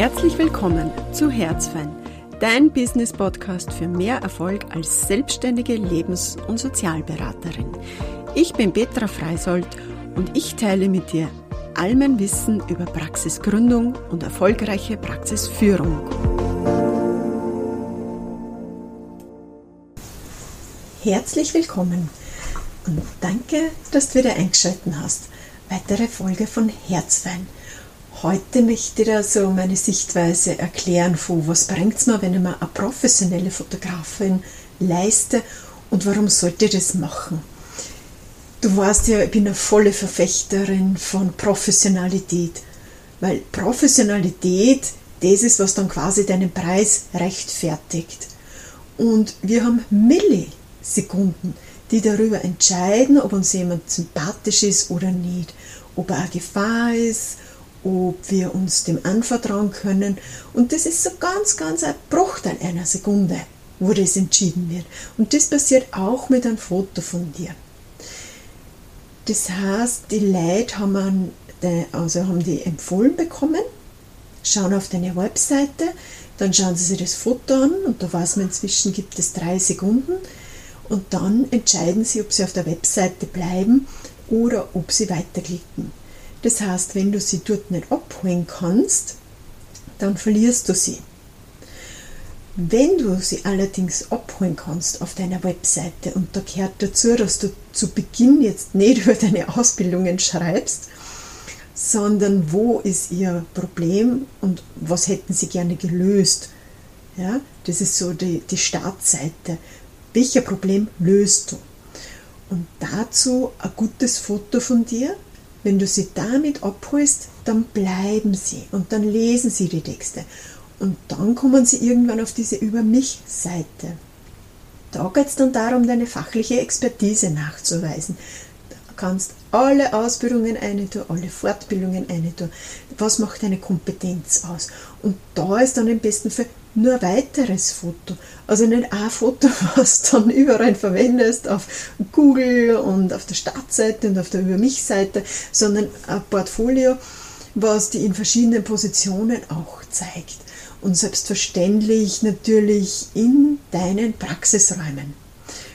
Herzlich willkommen zu Herzfein, dein Business-Podcast für mehr Erfolg als selbstständige Lebens- und Sozialberaterin. Ich bin Petra Freisold und ich teile mit dir all mein Wissen über Praxisgründung und erfolgreiche Praxisführung. Herzlich willkommen und danke, dass du wieder eingeschaltet hast. Weitere Folge von Herzwein. Heute möchte ich dir so meine Sichtweise erklären von was bringt es mir, wenn ich mir eine professionelle Fotografin leiste und warum sollte ich das machen? Du weißt ja, ich bin eine volle Verfechterin von Professionalität, weil Professionalität das ist, was dann quasi deinen Preis rechtfertigt. Und wir haben Millisekunden, die darüber entscheiden, ob uns jemand sympathisch ist oder nicht, ob er eine Gefahr ist, ob wir uns dem anvertrauen können. Und das ist so ganz, ganz ein Bruchteil einer Sekunde, wo das entschieden wird. Und das passiert auch mit einem Foto von dir. Das heißt, die Leute haben, also haben die empfohlen bekommen, schauen auf deine Webseite, dann schauen sie sich das Foto an und da weiß man inzwischen gibt es drei Sekunden und dann entscheiden sie, ob sie auf der Webseite bleiben oder ob sie weiterklicken. Das heißt, wenn du sie dort nicht abholen kannst, dann verlierst du sie. Wenn du sie allerdings abholen kannst auf deiner Webseite und da gehört dazu, dass du zu Beginn jetzt nicht über deine Ausbildungen schreibst, sondern wo ist ihr Problem und was hätten sie gerne gelöst. Ja, das ist so die, die Startseite. Welcher Problem löst du? Und dazu ein gutes Foto von dir, wenn du sie damit abholst, dann bleiben sie und dann lesen sie die Texte. Und dann kommen sie irgendwann auf diese Über mich-Seite. Da geht es dann darum, deine fachliche Expertise nachzuweisen. Du kannst alle Ausbildungen eine tun, alle Fortbildungen eine tun. Was macht deine Kompetenz aus? Und da ist dann im besten Fall nur ein weiteres Foto. Also nicht ein Foto, was du dann überall verwendest auf Google und auf der Startseite und auf der Über mich-Seite, sondern ein Portfolio, was die in verschiedenen Positionen auch zeigt. Und selbstverständlich natürlich in deinen Praxisräumen.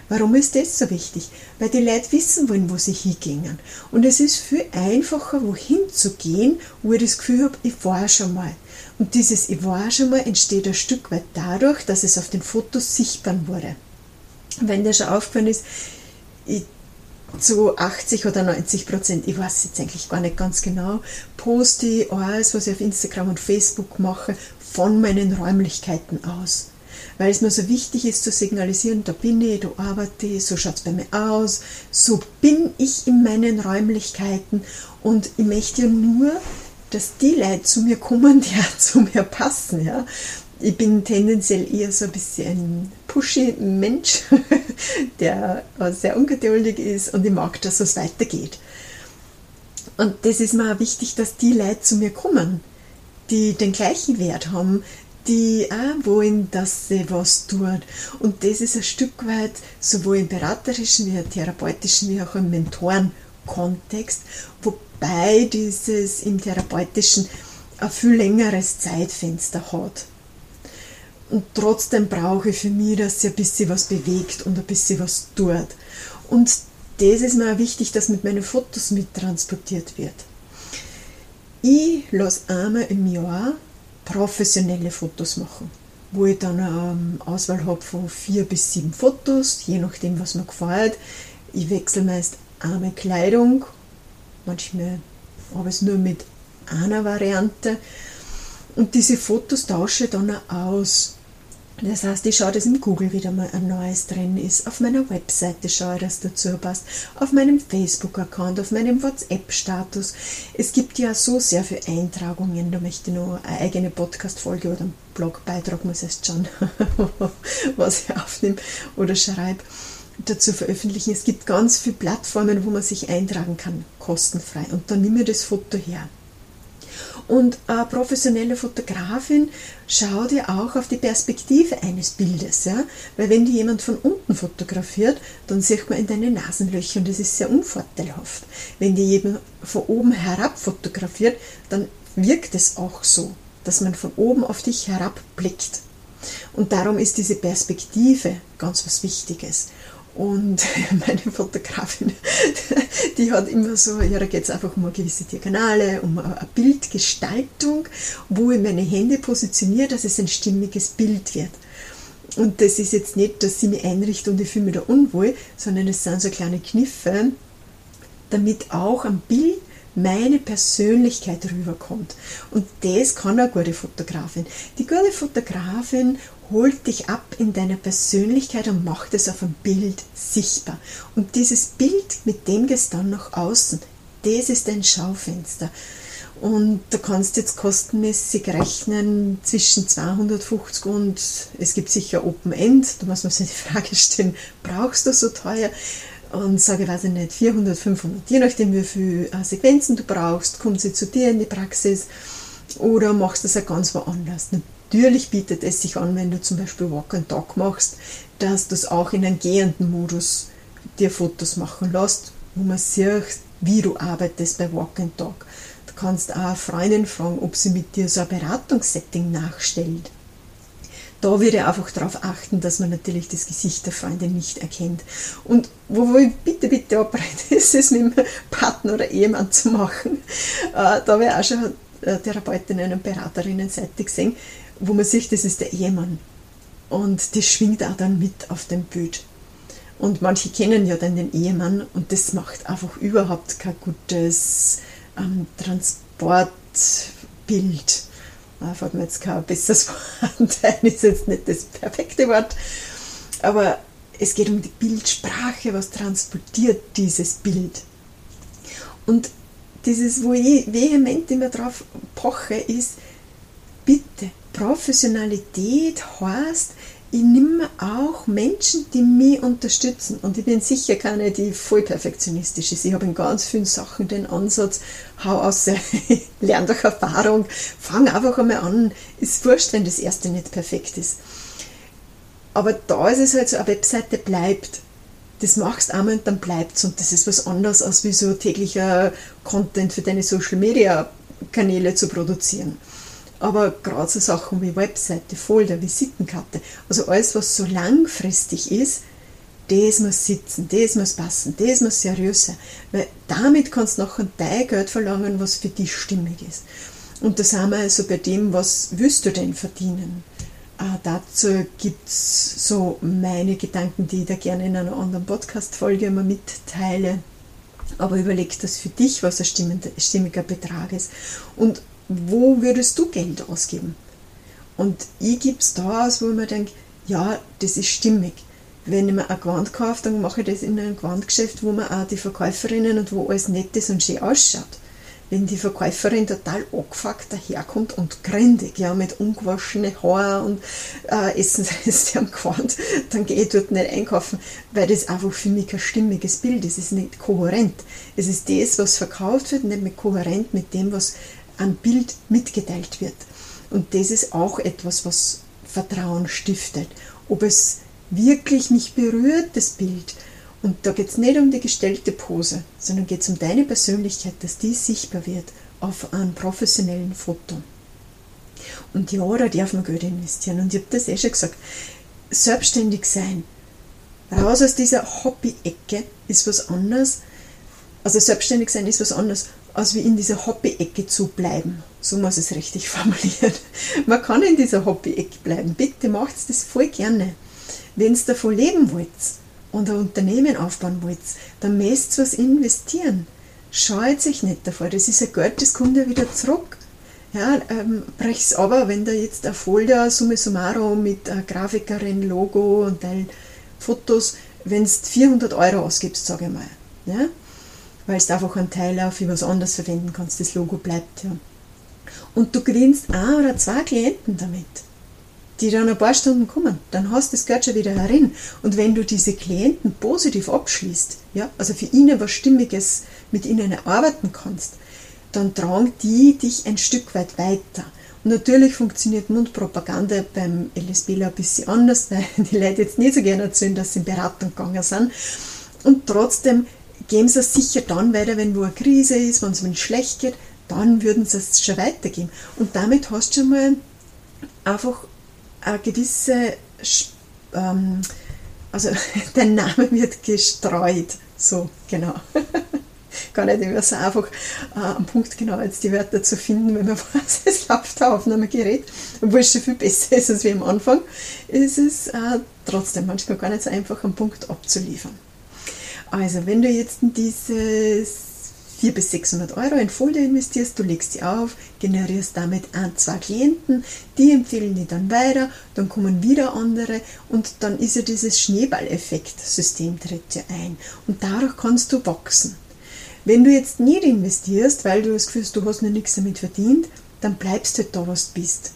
Warum ist das so wichtig? Weil die Leute wissen wollen, wo sie hingehen. Und es ist viel einfacher, wohin zu gehen, wo ich das Gefühl habe, ich war schon mal. Und dieses Ich war schon mal entsteht ein Stück weit dadurch, dass es auf den Fotos sichtbar wurde. Wenn dir schon aufgefallen ist, ich zu 80 oder 90 Prozent, ich weiß jetzt eigentlich gar nicht ganz genau, poste ich alles, was ich auf Instagram und Facebook mache, von meinen Räumlichkeiten aus. Weil es mir so wichtig ist zu signalisieren, da bin ich, da arbeite ich, so schaut es bei mir aus, so bin ich in meinen Räumlichkeiten und ich möchte ja nur dass die Leute zu mir kommen, die auch zu mir passen. Ja. Ich bin tendenziell eher so ein bisschen ein pushy Mensch, der sehr ungeduldig ist und ich mag, dass es weitergeht. Und das ist mir auch wichtig, dass die Leute zu mir kommen, die den gleichen Wert haben, die auch wollen, dass sie was tut. Und das ist ein Stück weit sowohl im beraterischen wie im therapeutischen wie auch im Mentorenkontext, wo wobei dieses im therapeutischen ein viel längeres Zeitfenster hat. Und trotzdem brauche ich für mich, dass sie ein bisschen was bewegt und ein bisschen was tut. Und das ist mir auch wichtig, dass mit meinen Fotos mittransportiert wird. Ich lasse einmal im Jahr professionelle Fotos machen, wo ich dann eine Auswahl habe von vier bis sieben Fotos, je nachdem, was mir gefällt. Ich wechsle meist einmal Kleidung manchmal habe ich es nur mit einer Variante. Und diese Fotos tausche ich dann auch aus. Das heißt, ich schaue, dass im Google wieder mal ein neues drin ist. Auf meiner Webseite schaue ich, dass dazu passt. Auf meinem Facebook-Account, auf meinem WhatsApp-Status. Es gibt ja so sehr viele Eintragungen. Da möchte ich noch eine eigene Podcast-Folge oder einen Blogbeitrag, muss ich erst schauen, was ich aufnehme oder schreibe dazu veröffentlichen. Es gibt ganz viele Plattformen, wo man sich eintragen kann, kostenfrei. Und dann nimm mir das Foto her. Und eine professionelle Fotografin schaut ja auch auf die Perspektive eines Bildes. Ja? Weil wenn die jemand von unten fotografiert, dann sieht man in deine Nasenlöcher und das ist sehr unvorteilhaft. Wenn die jemand von oben herab fotografiert, dann wirkt es auch so. dass man von oben auf dich herabblickt. Und darum ist diese Perspektive ganz was Wichtiges. Und meine Fotografin, die hat immer so, ja, da geht es einfach um eine gewisse Diagonale, um eine Bildgestaltung, wo ich meine Hände positioniere, dass es ein stimmiges Bild wird. Und das ist jetzt nicht, dass sie mich einrichtet und ich fühle mich da unwohl, sondern es sind so kleine Kniffe, damit auch am Bild meine Persönlichkeit rüberkommt. Und das kann eine gute Fotografin. Die gute Fotografin holt dich ab in deiner Persönlichkeit und macht es auf einem Bild sichtbar. Und dieses Bild, mit dem gehst du dann nach außen. Das ist dein Schaufenster. Und da kannst du jetzt kostenmäßig rechnen zwischen 250 und es gibt sicher Open End. Da muss man sich die Frage stellen, brauchst du so teuer? Und sage, weiß ich nicht, 400, 500, je nachdem wie viele äh, Sequenzen du brauchst, kommt sie zu dir in die Praxis oder machst du es auch ganz woanders. Natürlich bietet es sich an, wenn du zum Beispiel Walk and Talk machst, dass du es auch in einem gehenden Modus dir Fotos machen lässt, wo man sieht, wie du arbeitest bei Walk and Talk. Du kannst auch Freundin fragen, ob sie mit dir so ein Beratungssetting nachstellt. Da würde ich einfach darauf achten, dass man natürlich das Gesicht der Freundin nicht erkennt. Und wo ich bitte, bitte abrate, ist es mit dem Partner oder Ehemann zu machen. Äh, da habe ich auch schon Therapeutinnen und Beraterinnen-Seite gesehen, wo man sieht, das ist der Ehemann. Und das schwingt auch dann mit auf dem Bild. Und manche kennen ja dann den Ehemann und das macht einfach überhaupt kein gutes ähm, Transportbild. Fällt mir jetzt kein besseres Wort ein, ist jetzt nicht das perfekte Wort. Aber es geht um die Bildsprache, was transportiert dieses Bild. Und dieses, wo ich vehement immer drauf poche, ist, bitte, Professionalität heißt, ich nehme auch Menschen, die mich unterstützen. Und ich bin sicher keine, die voll perfektionistisch ist. Ich habe in ganz vielen Sachen den Ansatz, hau aus, lerne durch Erfahrung, fang einfach einmal an. Ist wurscht, wenn das erste nicht perfekt ist. Aber da ist es halt so, eine Webseite bleibt. Das machst einmal und dann bleibt es. Und das ist was anderes, als wie so täglicher Content für deine Social Media Kanäle zu produzieren. Aber gerade so Sachen wie Webseite, Folder, Visitenkarte, also alles, was so langfristig ist, das muss sitzen, das muss passen, das muss seriös sein. Weil damit kannst du nachher dein Geld verlangen, was für dich stimmig ist. Und da sind wir also bei dem, was willst du denn verdienen? Äh, dazu gibt es so meine Gedanken, die ich da gerne in einer anderen Podcast-Folge immer mitteile. Aber überleg das für dich, was ein stimmiger Betrag ist. Und wo würdest du Geld ausgeben? Und ich gebe es da aus, wo ich mir denke, ja, das ist stimmig. Wenn ich mir ein Gewand kaufe, dann mache ich das in einem Gewandgeschäft, wo man auch die Verkäuferinnen und wo alles nett ist und schön ausschaut. Wenn die Verkäuferin total angefuckt daherkommt und grindig, ja, mit ungewaschenen Haaren und äh, Essensreste am Gewand, dann gehe ich dort nicht einkaufen, weil das einfach für mich kein stimmiges Bild ist. Es ist nicht kohärent. Es ist das, was verkauft wird, nicht mehr kohärent mit dem, was am Bild mitgeteilt wird. Und das ist auch etwas, was Vertrauen stiftet. Ob es wirklich mich berührt, das Bild. Und da geht es nicht um die gestellte Pose, sondern geht es um deine Persönlichkeit, dass die sichtbar wird auf einem professionellen Foto. Und ja, da darf man Geld investieren. Und ich habe das eh schon gesagt. Selbstständig sein, raus aus dieser Hobby-Ecke ist was anderes. Also selbstständig sein ist was anderes als wie in dieser Hobby-Ecke zu bleiben. So muss es richtig formulieren. Man kann in dieser Hobby-Ecke bleiben. Bitte macht das voll gerne. Wenn ihr davon leben wollt und ein Unternehmen aufbauen wollt, dann müsst ihr was investieren. Scheut sich nicht davor. Das ist ein Geld, das kommt ja wieder zurück. Ja, ähm, brech's aber, wenn da jetzt ein Folder summa summarum mit einer Grafikerin, Logo und Teil Fotos, wenn du 400 Euro ausgibst, sage ich mal. Ja? Weil du einfach einen Teil auf was anderes verwenden kannst. Das Logo bleibt ja. Und du gewinnst ein oder zwei Klienten damit, die dann ein paar Stunden kommen. Dann hast du das Geld schon wieder herin. Und wenn du diese Klienten positiv abschließt, ja, also für ihnen was Stimmiges mit ihnen erarbeiten kannst, dann tragen die dich ein Stück weit weiter. Und natürlich funktioniert Mundpropaganda beim LSBler ein bisschen anders, weil die Leute jetzt nicht so gerne erzählen, dass sie in Beratung gegangen sind. Und trotzdem geben sie es sicher dann weiter, wenn wo eine Krise ist, wenn es schlecht geht, dann würden sie es schon weitergeben. Und damit hast du schon mal einfach eine gewisse, ähm, also dein Name wird gestreut. So, genau. Gar nicht immer so einfach äh, am Punkt genau jetzt die Wörter zu finden, wenn man weiß, es läuft ein Aufnahmegerät, obwohl es schon viel besser ist als wie am Anfang, ist es äh, trotzdem manchmal gar nicht so einfach, am Punkt abzuliefern. Also, wenn du jetzt in dieses 400 bis 600 Euro in Folie investierst, du legst sie auf, generierst damit ein, zwei Klienten, die empfehlen die dann weiter, dann kommen wieder andere und dann ist ja dieses Schneeballeffekt-System tritt ja ein und dadurch kannst du wachsen. Wenn du jetzt nicht investierst, weil du das Gefühl hast, du hast noch nichts damit verdient, dann bleibst du halt da, was du bist.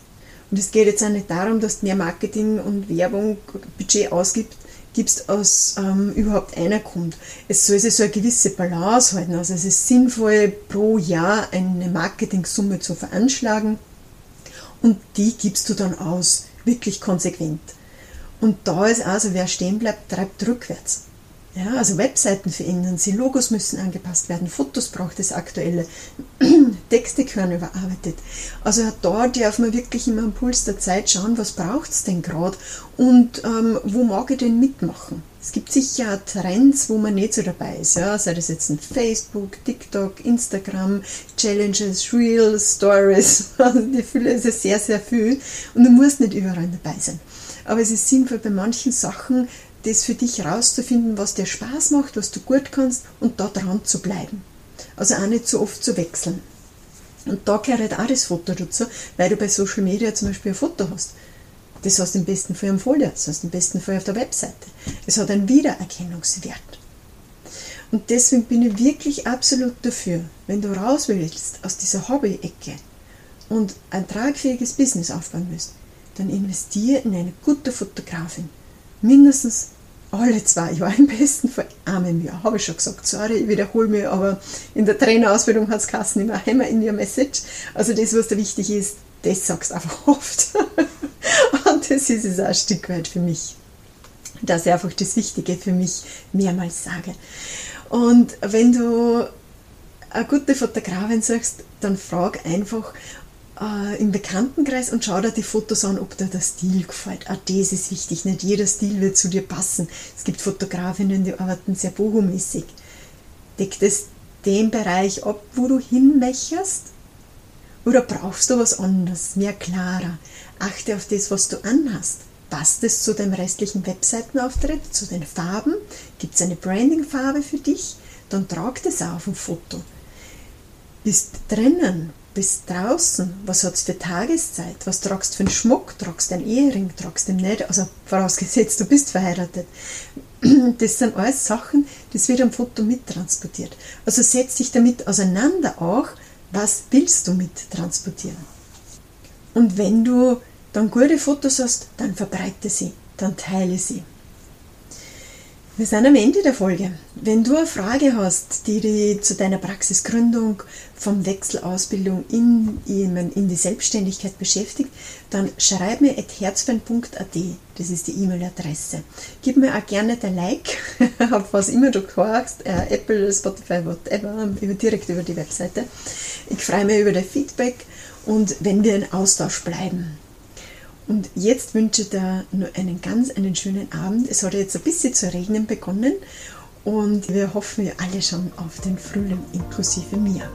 Und es geht jetzt auch nicht darum, dass du mehr Marketing und Werbung, Budget ausgibst, gibst, als ähm, überhaupt einer kommt. Es soll sich so eine gewisse Balance halten. Also es ist sinnvoll, pro Jahr eine Marketingsumme zu veranschlagen und die gibst du dann aus, wirklich konsequent. Und da ist also, wer stehen bleibt, treibt rückwärts. Ja, also Webseiten verändern sie, Logos müssen angepasst werden, Fotos braucht es aktuelle, Texte gehören überarbeitet. Also da darf man wirklich immer am Puls der Zeit schauen, was braucht es denn gerade und ähm, wo mag ich denn mitmachen. Es gibt sicher Trends, wo man nicht so dabei ist. Ja? Sei das jetzt ein Facebook, TikTok, Instagram, Challenges, Reels, Stories. Also die Fülle ist ja sehr, sehr viel und du musst nicht überall dabei sein. Aber es ist sinnvoll, bei manchen Sachen das für dich herauszufinden, was dir Spaß macht, was du gut kannst und da dran zu bleiben. Also auch nicht so oft zu wechseln. Und da gehört halt auch das Foto dazu, weil du bei Social Media zum Beispiel ein Foto hast. Das hast du im besten Fall am Folie, das hast du im besten Fall auf der Webseite. Es hat einen Wiedererkennungswert. Und deswegen bin ich wirklich absolut dafür, wenn du raus willst aus dieser Hobby-Ecke und ein tragfähiges Business aufbauen willst, dann investiere in eine gute Fotografin, mindestens alle zwei Jahre, im besten Fall einmal im Jahr, habe ich schon gesagt. Sorry, ich wiederhole mich, aber in der Trainerausbildung hat es Kassen immer Hammer in your message. Also das, was da wichtig ist, das sagst du einfach oft. Und das ist es auch ein Stück weit für mich. Das ist einfach das Wichtige für mich mehrmals sage. Und wenn du eine gute Fotografin sagst, dann frag einfach, äh, im Bekanntenkreis und schau dir die Fotos an, ob dir der Stil gefällt. Auch das ist wichtig. Nicht jeder Stil wird zu dir passen. Es gibt Fotografinnen, die arbeiten sehr bohomäßig. Deckt es den Bereich ab, wo du hinmecherst? Oder brauchst du was anderes, mehr klarer? Achte auf das, was du anhast. Passt es zu deinem restlichen Webseitenauftritt, zu den Farben? Gibt es eine Brandingfarbe für dich? Dann trag das auf ein Foto. Bist drinnen, bist draußen, was hat es für Tageszeit, was tragst du für einen Schmuck, tragst du einen Ehering, tragst du nicht, also vorausgesetzt, du bist verheiratet. Das sind alles Sachen, das wird am Foto mittransportiert. Also setz dich damit auseinander auch, was willst du mittransportieren. Und wenn du dann gute Fotos hast, dann verbreite sie, dann teile sie. Wir sind am Ende der Folge. Wenn du eine Frage hast, die dich zu deiner Praxisgründung vom Wechselausbildung in, in die Selbstständigkeit beschäftigt, dann schreib mir at herzfan.at. Das ist die E-Mail-Adresse. Gib mir auch gerne dein Like, auf was immer du hörst, äh, Apple, Spotify, whatever, direkt über die Webseite. Ich freue mich über dein Feedback und wenn wir in Austausch bleiben. Und jetzt wünsche ich dir nur einen ganz einen schönen Abend. Es hat jetzt ein bisschen zu regnen begonnen und wir hoffen ja alle schon auf den Frühling inklusive mir.